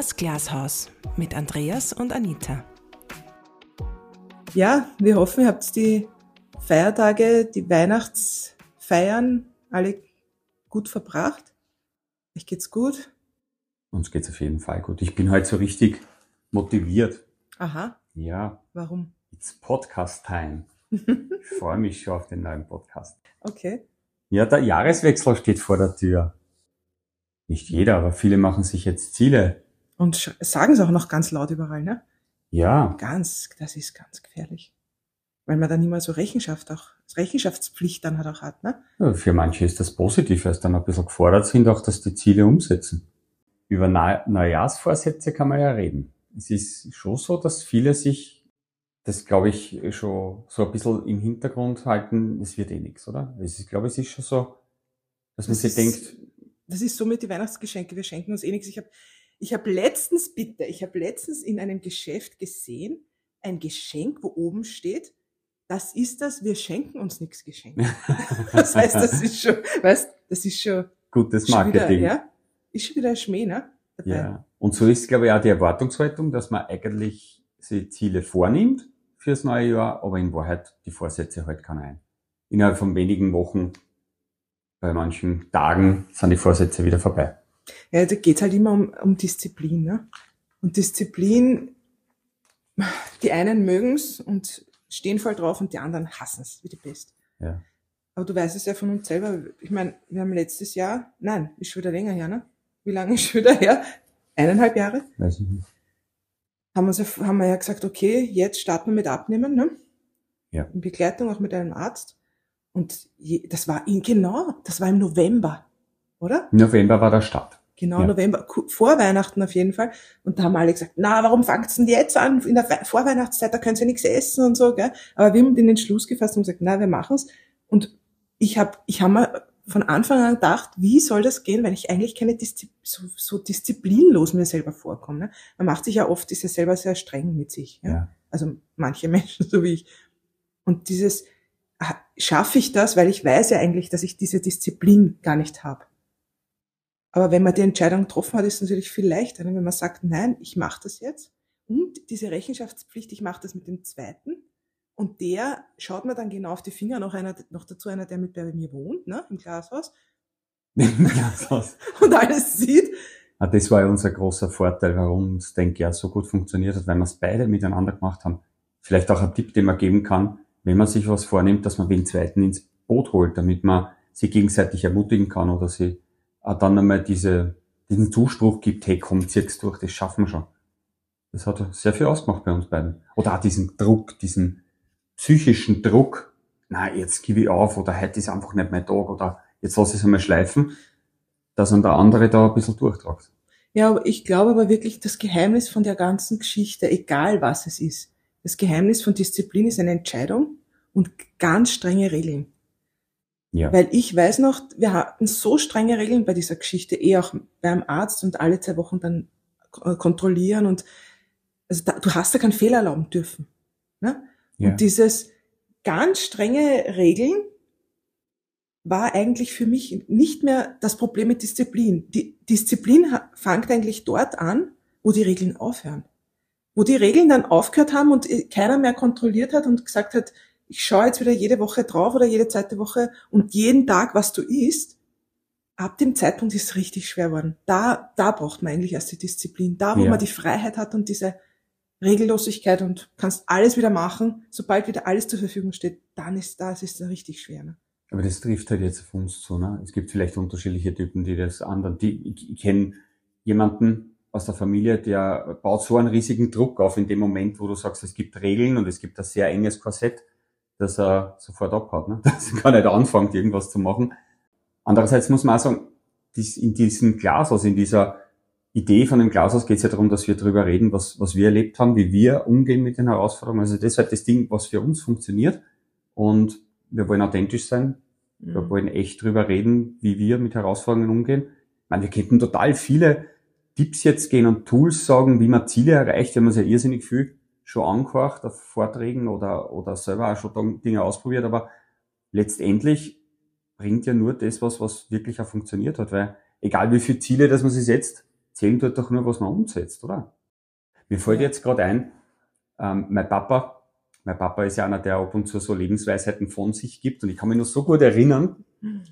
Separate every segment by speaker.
Speaker 1: Das Glashaus mit Andreas und Anita.
Speaker 2: Ja, wir hoffen, ihr habt die Feiertage, die Weihnachtsfeiern alle gut verbracht. Euch geht's gut?
Speaker 3: Uns geht's auf jeden Fall gut. Ich bin heute so richtig motiviert.
Speaker 2: Aha.
Speaker 3: Ja.
Speaker 2: Warum?
Speaker 3: It's Podcast Time. ich freue mich schon auf den neuen Podcast.
Speaker 2: Okay.
Speaker 3: Ja, der Jahreswechsel steht vor der Tür. Nicht jeder, aber viele machen sich jetzt Ziele.
Speaker 2: Und sagen es auch noch ganz laut überall, ne?
Speaker 3: Ja.
Speaker 2: Ganz, das ist ganz gefährlich. Weil man dann immer so Rechenschaft auch, Rechenschaftspflicht dann halt auch hat, ne?
Speaker 3: Ja, für manche ist das positiv, weil es dann ein bisschen gefordert sind, auch dass die Ziele umsetzen. Über Neujahrsvorsätze kann man ja reden. Es ist schon so, dass viele sich, das glaube ich, schon so ein bisschen im Hintergrund halten, es wird eh nichts, oder? Es ist, glaube ich, es ist schon so, dass man
Speaker 2: Das
Speaker 3: sich
Speaker 2: ist-
Speaker 3: denkt,
Speaker 2: Das ist so mit die Weihnachtsgeschenke, wir schenken uns eh nichts. Ich habe ich hab letztens, bitte, ich habe letztens in einem Geschäft gesehen, ein Geschenk, wo oben steht, das ist das, wir schenken uns nichts Geschenk. Das heißt, das ist schon, weißt, das ist schon,
Speaker 3: gutes
Speaker 2: schon wieder,
Speaker 3: Marketing.
Speaker 2: ja, ist schon wieder ein Schmäh, ne? Dabei.
Speaker 3: Ja. Und so ist, glaube ich, auch die Erwartungshaltung, dass man eigentlich sich Ziele vornimmt fürs neue Jahr, aber in Wahrheit die Vorsätze halt keiner ein. Innerhalb von wenigen Wochen, bei manchen Tagen sind die Vorsätze wieder vorbei.
Speaker 2: Ja, da geht's halt immer um, um Disziplin. Ne? Und Disziplin, die einen mögen's und stehen voll drauf und die anderen hassen's wie die Pest.
Speaker 3: Ja.
Speaker 2: Aber du weißt es ja von uns selber. Ich meine, wir haben letztes Jahr, nein, ist schon wieder länger her, ne? Wie lange ist schon wieder her? Eineinhalb Jahre?
Speaker 3: Weiß ich nicht.
Speaker 2: Haben, wir, uns ja- haben wir ja gesagt, okay, jetzt starten wir mit Abnehmen, ne?
Speaker 3: Ja.
Speaker 2: In Begleitung auch mit einem Arzt. Und je, das war in, genau, das war im November, oder?
Speaker 3: Im November war der Start.
Speaker 2: Genau,
Speaker 3: Ja.
Speaker 2: November, vor Weihnachten auf jeden Fall. Und da haben alle gesagt, na, warum fangt's denn jetzt an? In der Wei- Vorweihnachtszeit, da könnt ihr nichts essen und so, gell? Aber wir haben den Entschluss gefasst und gesagt, na, wir machen's. Und ich habe ich hab mir von Anfang an gedacht, wie soll das gehen, wenn ich eigentlich keine Diszi so, so disziplinlos mir selber vorkomme. Ne? Man macht sich ja oft, ist ja selber sehr streng mit sich. Ja?
Speaker 3: Ja.
Speaker 2: Also manche Menschen, so wie ich. Und dieses, schaffe ich das, weil ich weiß ja eigentlich, dass ich diese Disziplin gar nicht habe. Aber wenn man die Entscheidung getroffen hat, ist es natürlich viel leichter, ne? wenn man sagt, nein, ich mache das jetzt. Und diese Rechenschaftspflicht, ich mache das mit dem zweiten. Und der schaut mir dann genau auf die Finger, noch einer, noch dazu einer, der mit bei mir wohnt, ne, im Glashaus, und alles sieht.
Speaker 3: Ah, Das war ja unser großer Vorteil, warum es, denke ich, ja so gut funktioniert hat, weil wir es beide miteinander gemacht haben. Vielleicht auch ein Tipp, den man geben kann, wenn man sich was vornimmt, dass man den zweiten ins Boot holt, damit man sie gegenseitig ermutigen kann oder sie auch dann einmal diese, diesen Zuspruch gibt, hey, komm, zieh's durch, das schaffen wir schon. Das hat sehr viel ausgemacht bei uns beiden. Oder auch diesen Druck, diesen psychischen Druck, na, jetzt gebe ich auf oder heute ist einfach nicht mein Tag oder jetzt lass ich es einmal schleifen, dass dann der andere da ein bisschen durchtragt.
Speaker 2: Ja, aber ich glaube aber wirklich, das Geheimnis von der ganzen Geschichte, egal was es ist, das Geheimnis von Disziplin ist eine Entscheidung und ganz strenge Regeln.
Speaker 3: Ja.
Speaker 2: Weil ich weiß noch, wir hatten so strenge Regeln bei dieser Geschichte, eh auch beim Arzt und alle zwei Wochen dann äh, kontrollieren und also da, du hast da keinen Fehler erlauben dürfen. Ne?
Speaker 3: ja.
Speaker 2: Und dieses ganz strenge Regeln war eigentlich für mich nicht mehr das Problem mit Disziplin. Die Disziplin fängt eigentlich dort an, wo die Regeln aufhören. Wo die Regeln dann aufgehört haben und äh, keiner mehr kontrolliert hat und gesagt hat, ich schaue jetzt wieder jede Woche drauf oder jede zweite Woche und jeden Tag, was du isst. Ab dem Zeitpunkt ist es richtig schwer geworden. Da, da braucht man eigentlich erst die Disziplin. Da, wo
Speaker 3: Ja.
Speaker 2: man die Freiheit hat und diese Regellosigkeit und kannst alles wieder machen, sobald wieder alles zur Verfügung steht, dann ist das ist richtig schwer. Ne?
Speaker 3: Aber das trifft halt jetzt auf uns zu. Ne? Es gibt vielleicht unterschiedliche Typen, die das anderen. Die, ich, ich kenne jemanden aus der Familie, der baut so einen riesigen Druck auf in dem Moment, wo du sagst, es gibt Regeln und es gibt ein sehr enges Korsett, dass er sofort abhaut. Ne? Dass er gar nicht anfängt, irgendwas zu machen. Andererseits muss man auch sagen, dies, in diesem Glashaus, in dieser Idee von dem Glashaus geht es ja darum, dass wir darüber reden, was, was wir erlebt haben, wie wir umgehen mit den Herausforderungen. Also das ist halt das Ding, was für uns funktioniert. Und wir wollen authentisch sein. Wir
Speaker 2: Mhm.
Speaker 3: wollen echt drüber reden, wie wir mit Herausforderungen umgehen. Ich meine, wir könnten total viele Tipps jetzt gehen und Tools sagen, wie man Ziele erreicht. Wir haben uns ja irrsinnig viel schon angehört auf Vorträgen oder, oder selber auch schon Dinge ausprobiert. Aber letztendlich bringt ja nur das was, was wirklich auch funktioniert hat. Weil egal wie viele Ziele, dass man sich setzt, Zählen tut doch nur, was man umsetzt, oder? Mir fällt jetzt gerade ein, ähm, mein Papa, mein Papa ist ja einer, der ab und zu so Lebensweisheiten von sich gibt. Und ich kann mich noch so gut erinnern,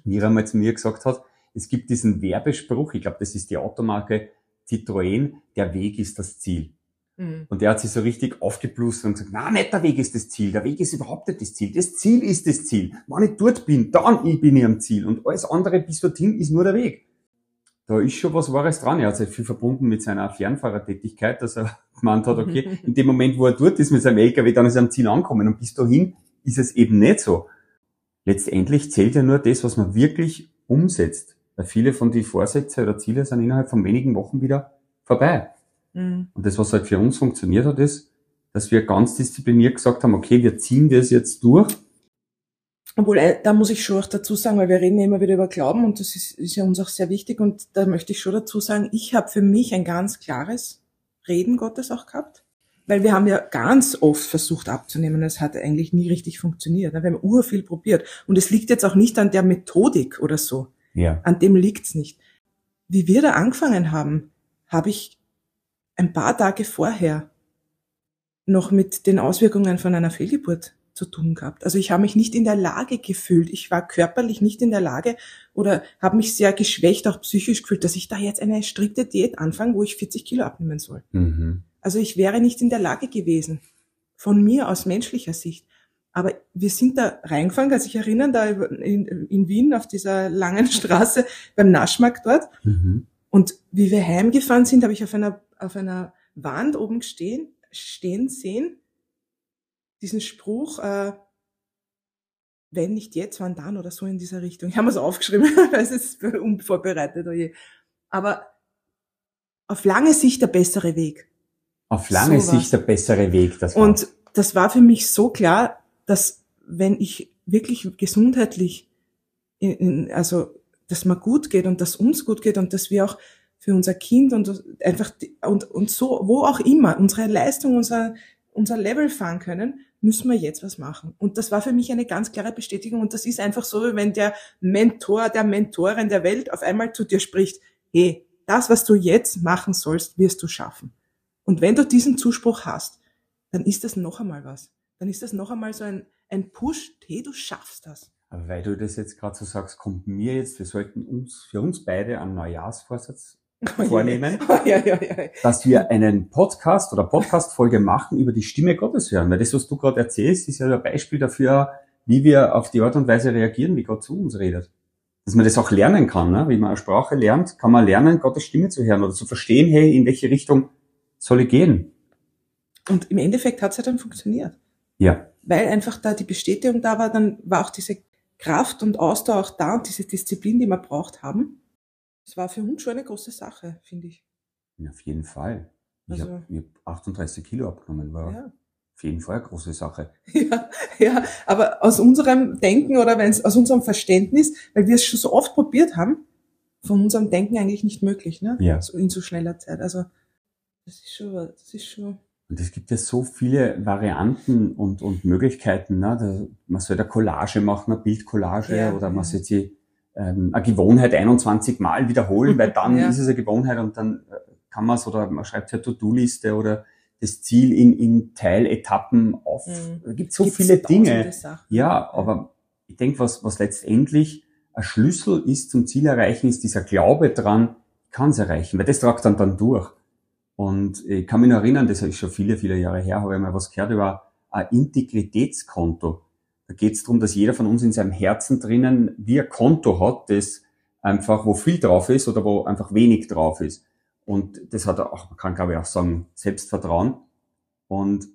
Speaker 3: wie er einmal zu mir gesagt hat, es gibt diesen Werbespruch, ich glaube, das ist die Automarke Citroën, der Weg ist das Ziel.
Speaker 2: Mhm.
Speaker 3: Und der hat sich so richtig aufgeblust und gesagt, na, nicht der Weg ist das Ziel, der Weg ist überhaupt nicht das Ziel. Das Ziel ist das Ziel. Wenn ich dort bin, dann ich bin ich am Ziel. Und alles andere bis dorthin ist nur der Weg. Da ist schon was Wahres dran. Er hat sich viel verbunden mit seiner Fernfahrertätigkeit, dass er gemeint hat, okay, in dem Moment, wo er dort ist mit seinem LKW, dann ist er am Ziel angekommen. Und bis dahin ist es eben nicht so. Letztendlich zählt ja nur das, was man wirklich umsetzt. Weil viele von den Vorsätze oder Ziele sind innerhalb von wenigen Wochen wieder vorbei.
Speaker 2: Mhm.
Speaker 3: Und das, was halt für uns funktioniert hat, ist, dass wir ganz diszipliniert gesagt haben, okay, wir ziehen das jetzt durch.
Speaker 2: Obwohl, äh, da muss ich schon auch dazu sagen, weil wir reden ja immer wieder über Glauben und das ist, ist ja uns auch sehr wichtig und da möchte ich schon dazu sagen, ich habe für mich ein ganz klares Reden Gottes auch gehabt, weil wir haben ja ganz oft versucht abzunehmen, es hat eigentlich nie richtig funktioniert. Wir haben ur viel probiert und es liegt jetzt auch nicht an der Methodik oder so,
Speaker 3: Ja.
Speaker 2: an dem liegt's nicht. Wie wir da angefangen haben, habe ich ein paar Tage vorher noch mit den Auswirkungen von einer Fehlgeburt zu tun gehabt. Also ich habe mich nicht in der Lage gefühlt. Ich war körperlich nicht in der Lage oder habe mich sehr geschwächt, auch psychisch gefühlt, dass ich da jetzt eine strikte Diät anfange, wo ich 40 Kilo abnehmen soll.
Speaker 3: Mhm.
Speaker 2: Also ich wäre nicht in der Lage gewesen, von mir aus menschlicher Sicht. Aber wir sind da reingefahren, kann sich erinnern, da in, in Wien auf dieser langen Straße beim Naschmarkt dort.
Speaker 3: Mhm.
Speaker 2: Und wie wir heimgefahren sind, habe ich auf einer, auf einer Wand oben stehen, stehen sehen, diesen Spruch, äh, wenn nicht jetzt, wann dann oder so in dieser Richtung. Ich habe es aufgeschrieben, weil es ist unvorbereitet. Oje. Aber auf lange Sicht der bessere Weg.
Speaker 3: Auf lange
Speaker 2: Sowas.
Speaker 3: Sicht der bessere Weg. Das.
Speaker 2: Und das war für mich so klar, dass wenn ich wirklich gesundheitlich, in, in, also dass mir gut geht und dass uns gut geht und dass wir auch für unser Kind und einfach und, und so, wo auch immer, unsere Leistung, unser, unser Level fahren können, müssen wir jetzt was machen. Und das war für mich eine ganz klare Bestätigung. Und das ist einfach so, wie wenn der Mentor, der Mentorin der Welt auf einmal zu dir spricht, hey, das, was du jetzt machen sollst, wirst du schaffen. Und wenn du diesen Zuspruch hast, dann ist das noch einmal was. Dann ist das noch einmal so ein, ein Push, hey, du schaffst das.
Speaker 3: Aber weil du das jetzt gerade so sagst, kommt mir jetzt, wir sollten uns für uns beide einen Neujahrsvorsatz vornehmen,
Speaker 2: ja, ja, ja.
Speaker 3: dass wir einen Podcast oder Podcast-Folge machen über die Stimme Gottes hören. Weil das, was du gerade erzählst, ist ja ein Beispiel dafür, wie wir auf die Art und Weise reagieren, wie Gott zu uns redet. Dass man das auch lernen kann, ne? wie man eine Sprache lernt, kann man lernen, Gottes Stimme zu hören oder zu verstehen, hey, in welche Richtung soll ich gehen?
Speaker 2: Und im Endeffekt hat es ja dann funktioniert.
Speaker 3: Ja,
Speaker 2: Weil einfach da die Bestätigung da war, dann war auch diese Kraft und Ausdauer auch da und diese Disziplin, die wir braucht haben. Es war für uns schon eine große Sache, finde ich.
Speaker 3: auf jeden Fall. Ich
Speaker 2: Also-
Speaker 3: habe hab 38 Kilo abgenommen, war
Speaker 2: Ja.
Speaker 3: auf jeden Fall eine große Sache.
Speaker 2: Ja, ja, aber aus unserem Denken oder wenn es aus unserem Verständnis, weil wir es schon so oft probiert haben, von unserem Denken eigentlich nicht möglich, ne?
Speaker 3: Ja.
Speaker 2: So in so schneller Zeit. Also das ist schon, das ist schon.
Speaker 3: Und es gibt ja so viele Varianten und, und Möglichkeiten. Ne? Da, man soll eine Collage machen, eine Bildcollage,
Speaker 2: Ja,
Speaker 3: oder man
Speaker 2: ja.
Speaker 3: soll sie ähm, eine Gewohnheit 21 Mal wiederholen, weil dann
Speaker 2: Ja.
Speaker 3: ist es eine Gewohnheit und dann äh, kann man es, oder man schreibt halt To-Do-Liste oder das Ziel in, in Teiletappen auf.
Speaker 2: Mhm.
Speaker 3: Da gibt so
Speaker 2: Gibt's
Speaker 3: viele Dinge. Ja, aber ich denke, was, was letztendlich ein Schlüssel ist zum Ziel erreichen, ist dieser Glaube dran, kann es erreichen, weil das tragt dann dann durch. Und ich kann mich noch erinnern, das ist schon viele, viele Jahre her, habe ich mal was gehört über ein Integritätskonto. Da geht es darum, dass jeder von uns in seinem Herzen drinnen wie ein Konto hat, das einfach, wo viel drauf ist oder wo einfach wenig drauf ist. Und das hat auch, man kann glaube ich auch sagen, Selbstvertrauen. Und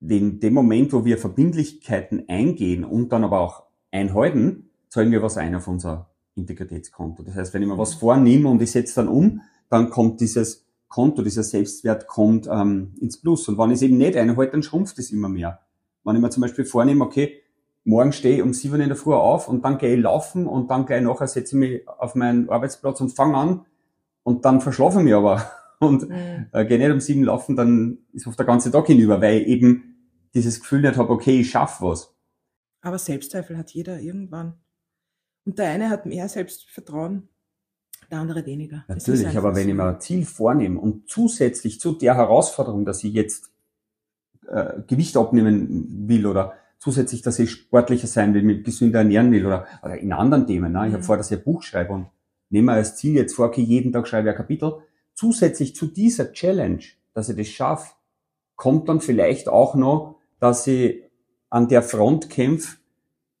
Speaker 3: in dem Moment, wo wir Verbindlichkeiten eingehen und dann aber auch einhalten, zahlen wir was ein auf unser Integritätskonto. Das heißt, wenn ich mir was vornehme und ich setze dann um, dann kommt dieses Konto, dieser Selbstwert kommt ähm, ins Plus. Und wenn ich es eben nicht einhalte, dann schrumpft es immer mehr. Wenn ich mir zum Beispiel vornehme, okay, morgen stehe ich um sieben in der Früh auf und dann gehe ich laufen und dann gleich nachher setze ich mich auf meinen Arbeitsplatz und fange an und dann verschlafe ich mich aber und
Speaker 2: Mhm.
Speaker 3: äh, gehe nicht um sieben laufen, dann ist oft der ganze Tag hinüber, weil ich eben dieses Gefühl nicht habe, okay, ich schaffe was.
Speaker 2: Aber Selbstzweifel hat jeder irgendwann. Und der eine hat mehr Selbstvertrauen, der andere weniger.
Speaker 3: Natürlich, aber wenn ich mir ein Ziel vornehme und zusätzlich zu der Herausforderung, dass ich jetzt äh, Gewicht abnehmen will oder zusätzlich, dass ich sportlicher sein will, mich gesünder ernähren will oder, oder in anderen Themen. Ne? Ich mhm. habe vor, dass ich ein Buch schreibe und nehme als Ziel jetzt vor, okay, jeden Tag schreibe ich ein Kapitel. Zusätzlich zu dieser Challenge, dass ich das schaffe, kommt dann vielleicht auch noch, dass ich an der Front kämpfe,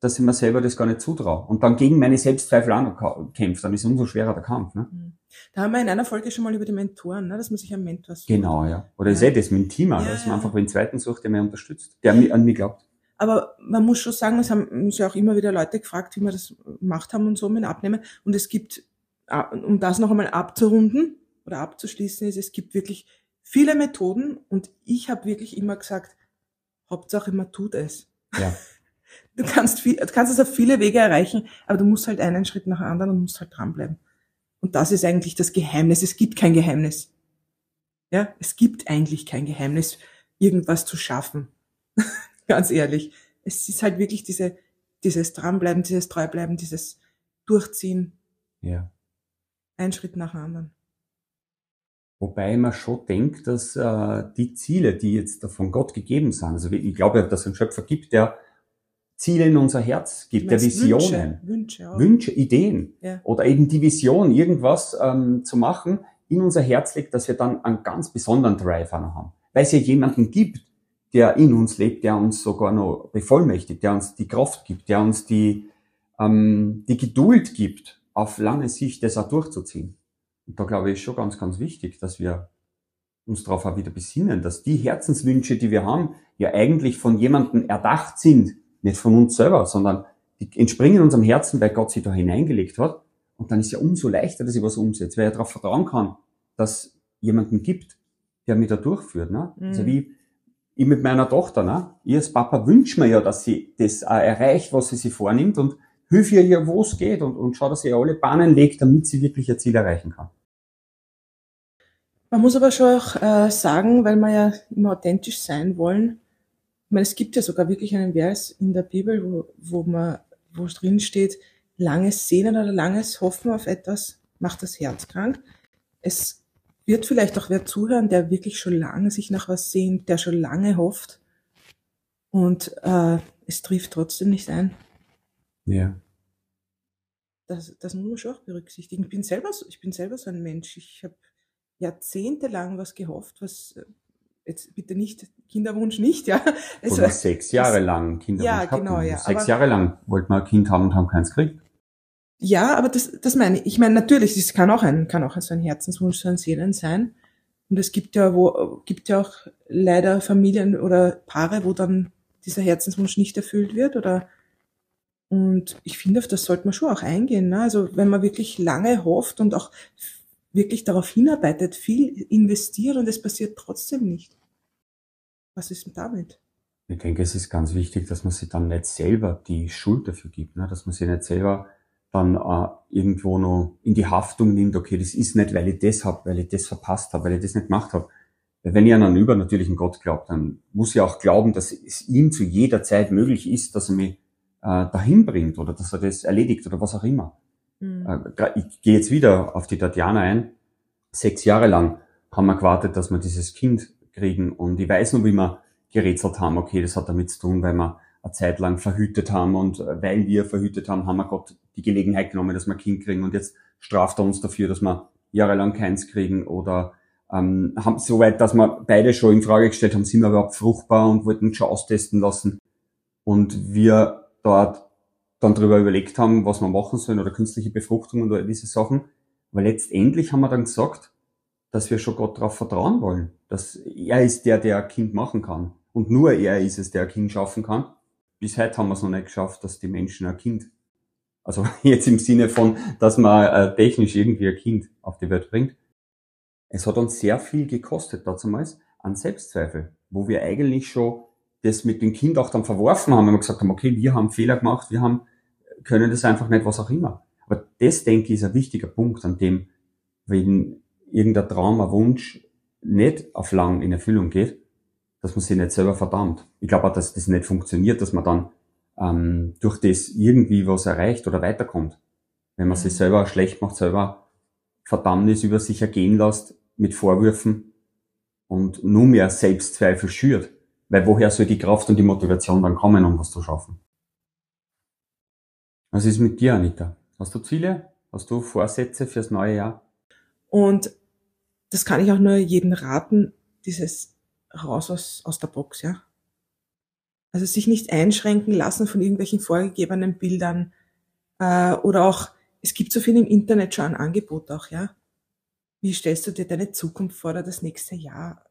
Speaker 3: dass ich mir selber das gar nicht zutraue. Und dann gegen meine Selbstzweifel kämpfe, dann ist umso schwerer der Kampf. Ne? Mhm.
Speaker 2: Da haben wir in einer Folge schon mal über die Mentoren, ne? dass man sich einen Mentor sucht.
Speaker 3: Genau, ja. Oder ja. ich sehe das mit dem Team, ja, dass man einfach einen zweiten sucht, der mir unterstützt, der an mich glaubt.
Speaker 2: Aber man muss schon sagen, es haben uns ja auch immer wieder Leute gefragt, wie wir das gemacht haben und so mit Abnehmen. Und es gibt, äh, um das noch einmal abzurunden oder abzuschließen, ist, es gibt wirklich viele Methoden und ich habe wirklich immer gesagt, Hauptsache man tut es. Ja. Du kannst, viel, du kannst es auf viele Wege erreichen, aber du musst halt einen Schritt nach dem anderen und musst halt dranbleiben. Und das ist eigentlich das Geheimnis. Es gibt kein Geheimnis. Ja, es gibt eigentlich kein Geheimnis, irgendwas zu schaffen. Ganz ehrlich. Es ist halt wirklich diese, dieses Dranbleiben, dieses Treubleiben, dieses Durchziehen.
Speaker 3: Ja.
Speaker 2: Ein Schritt nach dem anderen.
Speaker 3: Wobei man schon denkt, dass äh, die Ziele, die jetzt von Gott gegeben sind, also ich glaube, dass es einen Schöpfer gibt, der Ziele in unser Herz gibt, der Visionen,
Speaker 2: Wünsche, Wünsche.
Speaker 3: Wünsche Ideen ja. oder eben die Vision, irgendwas ähm, zu machen, in unser Herz legt, dass wir dann einen ganz besonderen Drive haben. Weil es ja jemanden gibt, der in uns lebt, der uns sogar noch bevollmächtigt, der uns die Kraft gibt, der uns die, ähm, die Geduld gibt, auf lange Sicht das auch durchzuziehen. Und da glaube ich, ist schon ganz, ganz wichtig, dass wir uns darauf auch wieder besinnen, dass die Herzenswünsche, die wir haben, ja eigentlich von jemandem erdacht sind, nicht von uns selber, sondern die entspringen unserem Herzen, weil Gott sie da hineingelegt hat. Und dann ist ja umso leichter, dass ich was umsetze, weil ich darauf vertrauen kann, dass jemanden gibt, der mich da durchführt. Ne? Also mhm. Also wie ich mit meiner Tochter, ne? ihr als Papa wünscht mir ja, dass sie das erreicht, was sie sich vornimmt und hilf ihr, wo es geht und, und schau, dass sie alle Bahnen legt, damit sie wirklich ihr Ziel erreichen kann.
Speaker 2: Man muss aber schon auch äh, sagen, weil wir ja immer authentisch sein wollen, ich meine, es gibt ja sogar wirklich einen Vers in der Bibel, wo, wo man, wo drin steht, langes Sehnen oder langes Hoffen auf etwas macht das Herz krank. Es wird vielleicht auch wer zuhören, der wirklich schon lange sich nach was sehnt, der schon lange hofft und äh, es trifft trotzdem nicht ein.
Speaker 3: Ja.
Speaker 2: Das, das muss man schon auch berücksichtigen. Ich bin selber, ich bin selber so ein Mensch. Ich habe jahrzehntelang was gehofft, was jetzt bitte nicht, Kinderwunsch nicht, ja.
Speaker 3: Also, Oder sechs Jahre das, lang Kinderwunsch
Speaker 2: Ja, genau, ja.
Speaker 3: Sechs aber, Jahre lang wollten wir ein Kind haben und haben keins gekriegt.
Speaker 2: Ja, aber das, das meine ich. Ich meine, natürlich, es kann auch ein, kann auch so ein Herzenswunsch, so ein Seelen sein. Und es gibt ja, wo, gibt ja auch leider Familien oder Paare, wo dann dieser Herzenswunsch nicht erfüllt wird oder, und ich finde, auf das sollte man schon auch eingehen. Ne? Also, wenn man wirklich lange hofft und auch wirklich darauf hinarbeitet, viel investiert und es passiert trotzdem nicht. Was ist denn damit?
Speaker 3: Ich denke, es ist ganz wichtig, dass man sich dann nicht selber die Schuld dafür gibt, ne? dass man sich nicht selber dann äh, irgendwo noch in die Haftung nimmt, okay, das ist nicht, weil ich das hab, weil ich das verpasst habe, weil ich das nicht gemacht habe. Wenn ich an einen übernatürlichen Gott glaubt, dann muss ich auch glauben, dass es ihm zu jeder Zeit möglich ist, dass er mich äh, dahin bringt oder dass er das erledigt oder was auch immer. Mhm. Äh, ich gehe jetzt wieder auf die Tatjana ein. Sechs Jahre lang haben wir gewartet, dass wir dieses Kind kriegen. Und ich weiß noch, wie wir gerätselt haben, okay, das hat damit zu tun, weil wir eine Zeit lang verhütet haben und äh, weil wir verhütet haben, haben wir Gott die Gelegenheit genommen, dass wir ein Kind kriegen und jetzt straft er uns dafür, dass wir jahrelang keins kriegen oder ähm, haben so weit, dass wir beide schon in Frage gestellt haben, sind wir überhaupt fruchtbar und wollten schon austesten lassen und wir dort dann darüber überlegt haben, was wir machen sollen oder künstliche Befruchtung oder diese Sachen. Aber letztendlich haben wir dann gesagt, dass wir schon Gott darauf vertrauen wollen, dass er ist der, der ein Kind machen kann. Und nur er ist es, der ein Kind schaffen kann. Bis heute haben wir es noch nicht geschafft, dass die Menschen ein Kind, also jetzt im Sinne von, dass man äh, technisch irgendwie ein Kind auf die Welt bringt. Es hat uns sehr viel gekostet damals an Selbstzweifel, wo wir eigentlich schon das mit dem Kind auch dann verworfen haben, wenn wir gesagt haben, okay, wir haben Fehler gemacht, wir haben, können das einfach nicht, was auch immer. Aber das, denke ich, ist ein wichtiger Punkt, an dem, wenn irgendein Traum, ein Wunsch nicht auf lang in Erfüllung geht, dass man sich nicht selber verdammt. Ich glaube auch, dass das nicht funktioniert, dass man dann ähm, durch das irgendwie was erreicht oder weiterkommt. Wenn man sich mhm. selber schlecht macht, selber Verdammnis über sich ergehen lässt mit Vorwürfen und nur mehr Selbstzweifel schürt. Weil woher soll die Kraft und die Motivation dann kommen, um was zu schaffen? Was ist mit dir, Anita? Hast du Ziele? Hast du Vorsätze fürs neue Jahr?
Speaker 2: Und das kann ich auch nur jedem raten, dieses raus aus, aus der Box, ja. Also sich nicht einschränken lassen von irgendwelchen vorgegebenen Bildern äh, oder auch, es gibt so viel im Internet schon ein Angebot auch, ja. Wie stellst du dir deine Zukunft vor oder das nächste Jahr?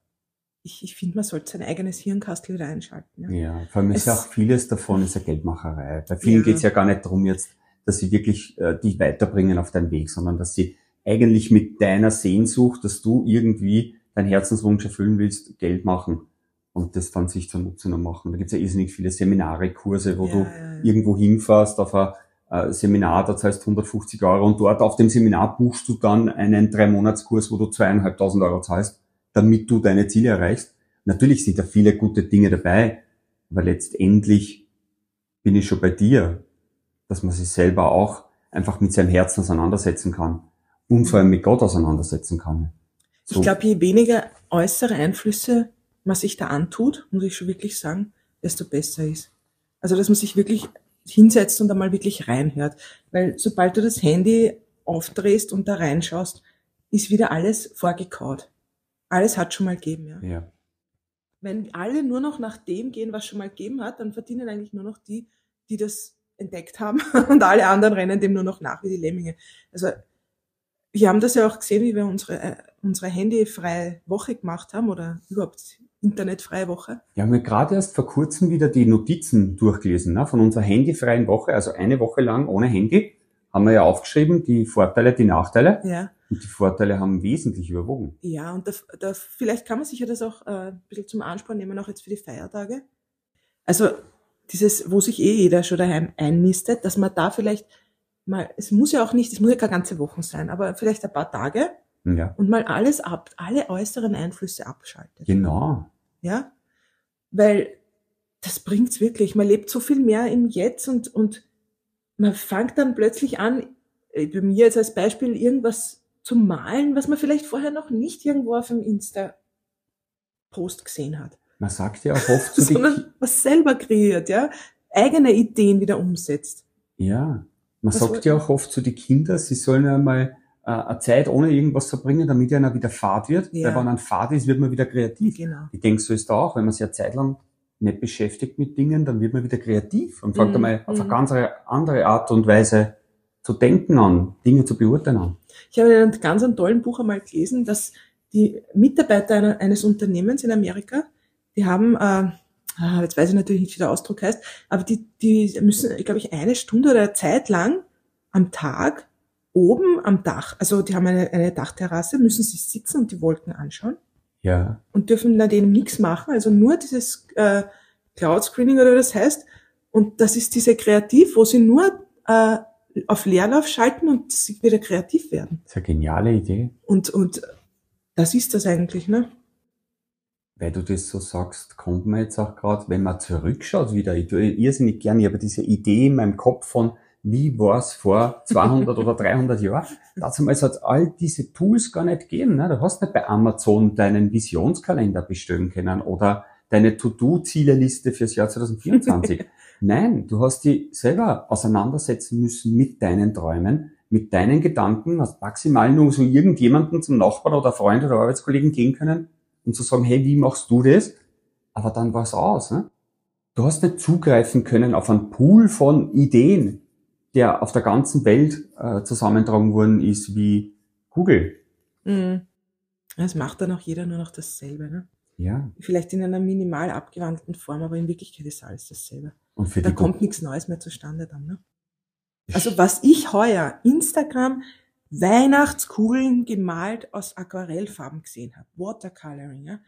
Speaker 2: Ich, ich finde, man sollte sein eigenes Hirnkastel wieder einschalten. Ja,
Speaker 3: ja vor allem ist ja auch vieles davon ist ja Geldmacherei. Bei vielen ja. geht es ja gar nicht darum jetzt, dass sie wirklich äh, dich weiterbringen auf deinen Weg, sondern dass sie eigentlich mit deiner Sehnsucht, dass du irgendwie deinen Herzenswunsch erfüllen willst, Geld machen und das dann sich zunutze noch machen. Da gibt's ja irrsinnig viele Seminare, Kurse, wo ja, du ja, irgendwo hinfährst auf ein äh, Seminar, das heißt 150 Euro und dort auf dem Seminar buchst du dann einen Drei-Monats-Kurs, wo du zweieinhalbtausend Euro zahlst, damit du deine Ziele erreichst. Natürlich sind da viele gute Dinge dabei, aber letztendlich bin ich schon bei dir, dass man sich selber auch einfach mit seinem Herzen auseinandersetzen kann und vor allem mit Gott auseinandersetzen kann.
Speaker 2: So. Ich glaube, je weniger äußere Einflüsse man sich da antut, muss ich schon wirklich sagen, desto besser ist. Also, dass man sich wirklich hinsetzt und einmal wirklich reinhört. Weil sobald du das Handy aufdrehst und da reinschaust, ist wieder alles vorgekaut. Alles hat schon mal gegeben, ja.
Speaker 3: ja.
Speaker 2: Wenn alle nur noch nach dem gehen, was schon mal gegeben hat, dann verdienen eigentlich nur noch die, die das entdeckt haben und alle anderen rennen dem nur noch nach wie die Lemminge. Also wir haben das ja auch gesehen, wie wir unsere, äh, unsere handyfreie Woche gemacht haben oder überhaupt internetfreie Woche.
Speaker 3: Ja, haben wir gerade erst vor kurzem wieder die Notizen durchgelesen ne, von unserer handyfreien Woche, also eine Woche lang ohne Handy, haben wir ja aufgeschrieben, die Vorteile, die Nachteile.
Speaker 2: Ja.
Speaker 3: Und die Vorteile haben wesentlich überwogen.
Speaker 2: Ja, und da, da, vielleicht kann man sich ja das auch äh, ein bisschen zum Ansporn nehmen, auch jetzt für die Feiertage. Also dieses, wo sich eh jeder schon daheim einnistet, dass man da vielleicht mal, es muss ja auch nicht, es muss ja keine ganze Wochen sein, aber vielleicht ein paar Tage
Speaker 3: ja.
Speaker 2: und mal alles ab, alle äußeren Einflüsse abschaltet.
Speaker 3: Genau.
Speaker 2: Ja, weil das bringt's wirklich. Man lebt so viel mehr im Jetzt und, und man fängt dann plötzlich an, äh, bei mir jetzt als Beispiel, irgendwas zu malen, was man vielleicht vorher noch nicht irgendwo auf dem Insta-Post gesehen hat.
Speaker 3: Man sagt ja auch oft,
Speaker 2: so sondern was selber kreiert, ja, eigene Ideen wieder umsetzt.
Speaker 3: Ja, man Was sagt ja auch oft zu den Kindern, sie sollen ja mal äh, eine Zeit ohne irgendwas verbringen, damit einer wieder Fahrt wird. Ja. Weil wenn ein Fahrt ist, wird man wieder kreativ.
Speaker 2: Genau.
Speaker 3: Ich denke, so ist da auch, wenn man sich eine Zeit lang nicht beschäftigt mit Dingen, dann wird man wieder kreativ und fängt mm, einmal auf eine mhm. ganz andere Art und Weise zu denken an, Dinge zu beurteilen an.
Speaker 2: Ich habe in einem ganz einem tollen Buch einmal gelesen, dass die Mitarbeiter eines Unternehmens in Amerika, die haben äh, ah, jetzt weiß ich natürlich nicht, wie der Ausdruck heißt, aber die, die müssen, glaube ich, eine Stunde oder eine Zeit lang am Tag oben am Dach, also die haben eine, eine Dachterrasse, müssen sich sitzen und die Wolken anschauen.
Speaker 3: Ja.
Speaker 2: Und dürfen da denen nichts machen, also nur dieses äh, Cloud Screening oder das heißt. Und das ist diese Kreativ, wo sie nur äh, auf Leerlauf schalten und sie wieder kreativ werden.
Speaker 3: Das ist eine geniale Idee.
Speaker 2: Und, und das ist das eigentlich, ne?
Speaker 3: Weil du das so sagst, kommt man jetzt auch gerade, wenn man zurückschaut wieder, ich tue irrsinnig gerne, ich habe diese Idee in meinem Kopf von, wie war es vor 200 oder 300 Jahren? Damals hat all diese Tools gar nicht gegeben. Ne? Du hast nicht bei Amazon deinen Visionskalender bestellen können oder deine To-Do-Zieleliste fürs Jahr 2024. Nein, du hast die selber auseinandersetzen müssen mit deinen Träumen, mit deinen Gedanken, hast maximal nur so irgendjemanden zum Nachbarn oder Freund oder Arbeitskollegen gehen können und zu sagen, hey, wie machst du das? Aber dann war es aus. Ne? Du hast nicht zugreifen können auf einen Pool von Ideen, der auf der ganzen Welt äh, zusammentragen worden ist wie Google.
Speaker 2: Mhm. Das macht dann auch jeder nur noch dasselbe. Ne?
Speaker 3: Ja.
Speaker 2: Vielleicht in einer minimal abgewandelten Form, aber in Wirklichkeit ist alles dasselbe.
Speaker 3: Und für
Speaker 2: da kommt nichts Neues mehr zustande dann. Ne? Also was ich heuer Instagram Weihnachtskugeln gemalt aus Aquarellfarben gesehen habe, Watercoloring, ja,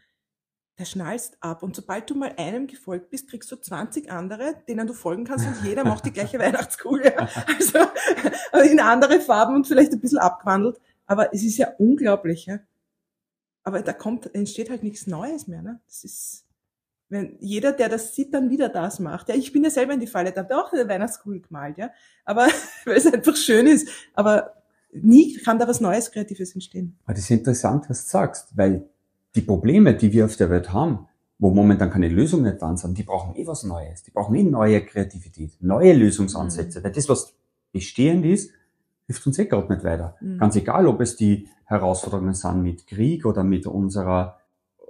Speaker 2: der schnallst ab. Und sobald du mal einem gefolgt bist, kriegst du 20 andere, denen du folgen kannst und jeder macht die gleiche Weihnachtskugel. Ja. Also in andere Farben und vielleicht ein bisschen abgewandelt. Aber es ist ja unglaublich. Ja. Aber da kommt, entsteht halt nichts Neues mehr. Ne? Das ist, wenn jeder, der das sieht, dann wieder das macht. Ja, ich bin ja selber in die Falle, da habe auch eine Weihnachtskugel gemalt, ja. Aber weil es einfach schön ist. Aber nie kann da was Neues, Kreatives entstehen.
Speaker 3: Aber das ist interessant, was du sagst, weil die Probleme, die wir auf der Welt haben, wo momentan keine Lösung nicht da sind, die brauchen eh was Neues. Die brauchen eh neue Kreativität, neue Lösungsansätze. Mhm. Weil das, was bestehend ist, hilft uns eh gerade nicht weiter. Mhm. Ganz egal, ob es die Herausforderungen sind mit Krieg oder mit unserer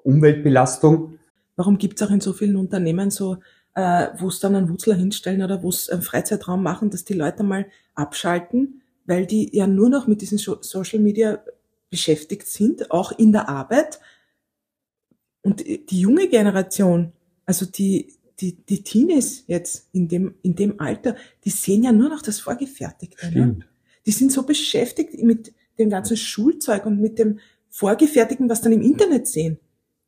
Speaker 3: Umweltbelastung.
Speaker 2: Warum gibt es auch in so vielen Unternehmen so, äh, wo es dann einen Wutzler hinstellen oder wo es einen Freizeitraum machen, dass die Leute mal abschalten, weil die ja nur noch mit diesen Social Media beschäftigt sind, auch in der Arbeit. Und die junge Generation, also die, die, die Teenies jetzt in dem, in dem Alter, die sehen ja nur noch das Vorgefertigte. Ne? Stimmt. Ne? Die sind so beschäftigt mit dem ganzen Schulzeug und mit dem Vorgefertigten, was dann im Internet sehen.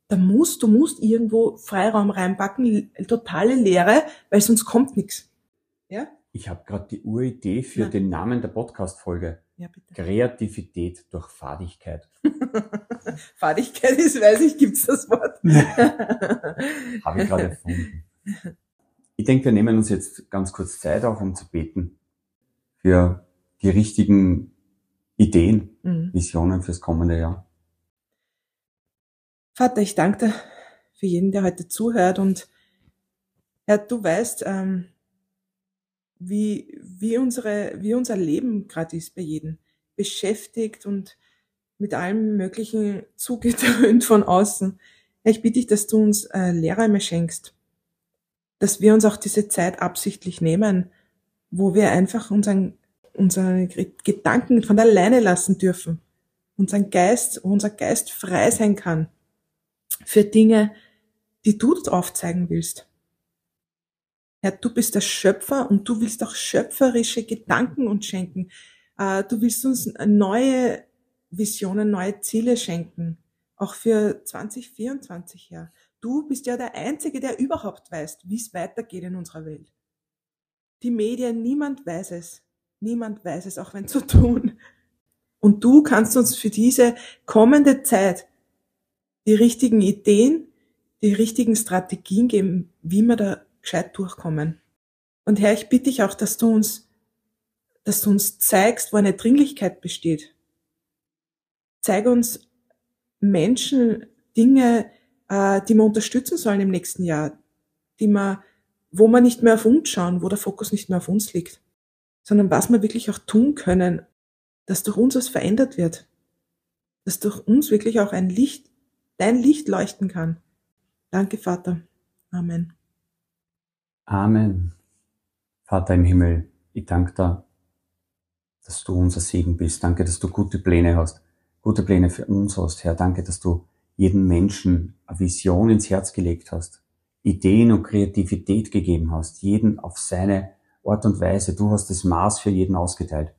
Speaker 2: Da musst, du musst irgendwo Freiraum reinpacken, totale Leere, weil sonst kommt nichts.
Speaker 3: Ich habe gerade die Uridee für ja. den Namen der Podcast-Folge. Ja, bitte. Kreativität durch Fadigkeit.
Speaker 2: Fadigkeit ist, weiß ich, gibt's das Wort.
Speaker 3: habe ich gerade erfunden. Ich denke, wir nehmen uns jetzt ganz kurz Zeit auch, um zu beten für die richtigen Ideen, mhm. Visionen fürs kommende Jahr.
Speaker 2: Vater, ich danke dir für jeden, der heute zuhört und Herr, du weißt, ähm, wie, wie, unsere, wie unser Leben gerade ist bei jedem. Beschäftigt und mit allem Möglichen zugedröhnt von außen. Ich bitte dich, dass du uns äh, Lehrräume schenkst, dass wir uns auch diese Zeit absichtlich nehmen, wo wir einfach unseren unsere Gedanken von alleine lassen dürfen. Unseren Geist, unser Geist frei sein kann für Dinge, die du aufzeigen willst. Herr, du bist der Schöpfer und du willst auch schöpferische Gedanken uns schenken. Äh, du willst uns neue Visionen, neue Ziele schenken. Auch für 2024 her. Du bist ja der Einzige, der überhaupt weiß, wie es weitergeht in unserer Welt. Die Medien, niemand weiß es. Niemand weiß es, auch wenn zu tun. Und du kannst uns für diese kommende Zeit die richtigen Ideen, die richtigen Strategien geben, wie wir da gescheit durchkommen. Und Herr, ich bitte dich auch, dass du uns, dass du uns zeigst, wo eine Dringlichkeit besteht. Zeig uns Menschen, Dinge, äh, die wir unterstützen sollen im nächsten Jahr, die wir, wo wir nicht mehr auf uns schauen, wo der Fokus nicht mehr auf uns liegt sondern was wir wirklich auch tun können, dass durch uns was verändert wird, dass durch uns wirklich auch ein Licht, dein Licht leuchten kann. Danke, Vater. Amen.
Speaker 3: Amen. Vater im Himmel, ich danke dir, dass du unser Segen bist. Danke, dass du gute Pläne hast, gute Pläne für uns hast, Herr. Danke, dass du jedem Menschen eine Vision ins Herz gelegt hast, Ideen und Kreativität gegeben hast, jeden auf seine Art und Weise. Du hast das Maß für jeden ausgeteilt.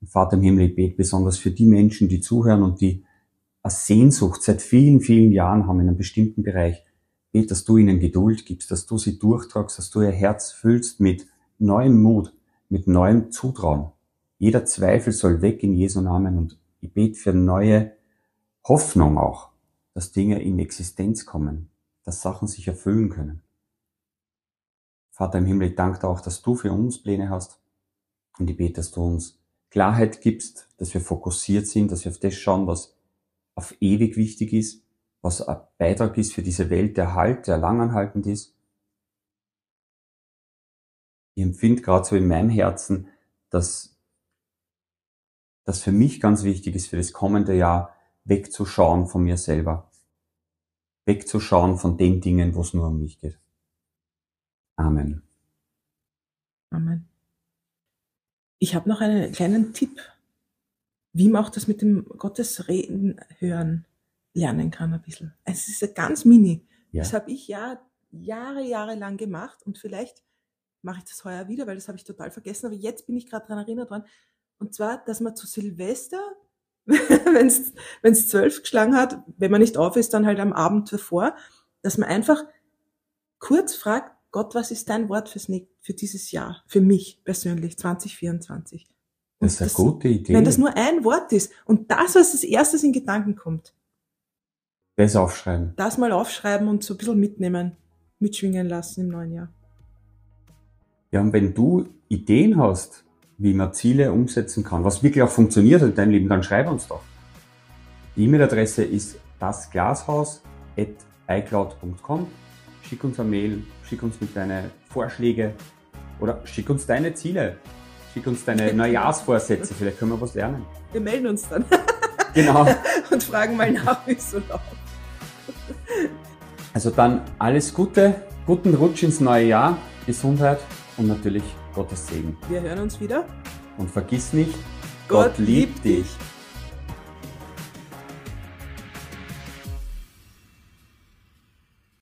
Speaker 3: Und Vater im Himmel, ich bete besonders für die Menschen, die zuhören und die eine Sehnsucht seit vielen, vielen Jahren haben in einem bestimmten Bereich. Dass du ihnen Geduld gibst, dass du sie durchtragst, dass du ihr Herz füllst mit neuem Mut, mit neuem Zutrauen. Jeder Zweifel soll weg in Jesu Namen und ich bete für neue Hoffnung auch, dass Dinge in Existenz kommen, dass Sachen sich erfüllen können. Vater im Himmel, ich danke dir auch, dass du für uns Pläne hast. Und ich bete, dass du uns Klarheit gibst, dass wir fokussiert sind, dass wir auf das schauen, was auf ewig wichtig ist, was ein Beitrag ist für diese Welt, der Halt, der langanhaltend ist. Ich empfinde gerade so in meinem Herzen, dass das für mich ganz wichtig ist, für das kommende Jahr wegzuschauen von mir selber. Wegzuschauen von den Dingen, wo es nur um mich geht. Amen.
Speaker 2: Amen. Ich habe noch einen kleinen Tipp, wie auch das mit dem Gottesreden hören lernen kann ein bisschen. Es ist ja ganz mini. Ja. Das habe ich ja Jahre, Jahre lang gemacht und vielleicht mache ich das heuer wieder, weil das habe ich total vergessen, aber jetzt bin ich gerade daran erinnert worden. Und zwar, dass man zu Silvester, wenn es zwölf geschlagen hat, wenn man nicht auf ist, dann halt am Abend davor, dass man einfach kurz fragt, Gott, was ist dein Wort fürs, für dieses Jahr, für mich persönlich, 2024?
Speaker 3: Und das ist eine das, gute Idee.
Speaker 2: Wenn das nur ein Wort ist und das, was als erstes in Gedanken kommt.
Speaker 3: Das aufschreiben.
Speaker 2: Das mal aufschreiben und so ein bisschen mitnehmen, mitschwingen lassen im neuen Jahr.
Speaker 3: Ja, und wenn du Ideen hast, wie man Ziele umsetzen kann, was wirklich auch funktioniert in deinem Leben, dann schreib uns doch. Die E-Mail-Adresse ist dasglashaus.icloud.com. Schick uns eine Mail, schick uns mit deinen Vorschläge oder schick uns deine Ziele. Schick uns deine Neujahrsvorsätze, vielleicht können wir was lernen.
Speaker 2: Wir melden uns dann.
Speaker 3: Genau.
Speaker 2: Und fragen mal nach, wie es so läuft.
Speaker 3: Also dann alles Gute, guten Rutsch ins neue Jahr, Gesundheit und natürlich Gottes Segen.
Speaker 2: Wir hören uns wieder.
Speaker 3: Und vergiss nicht,
Speaker 2: Gott
Speaker 3: Gott, liebt
Speaker 2: liebt
Speaker 3: dich.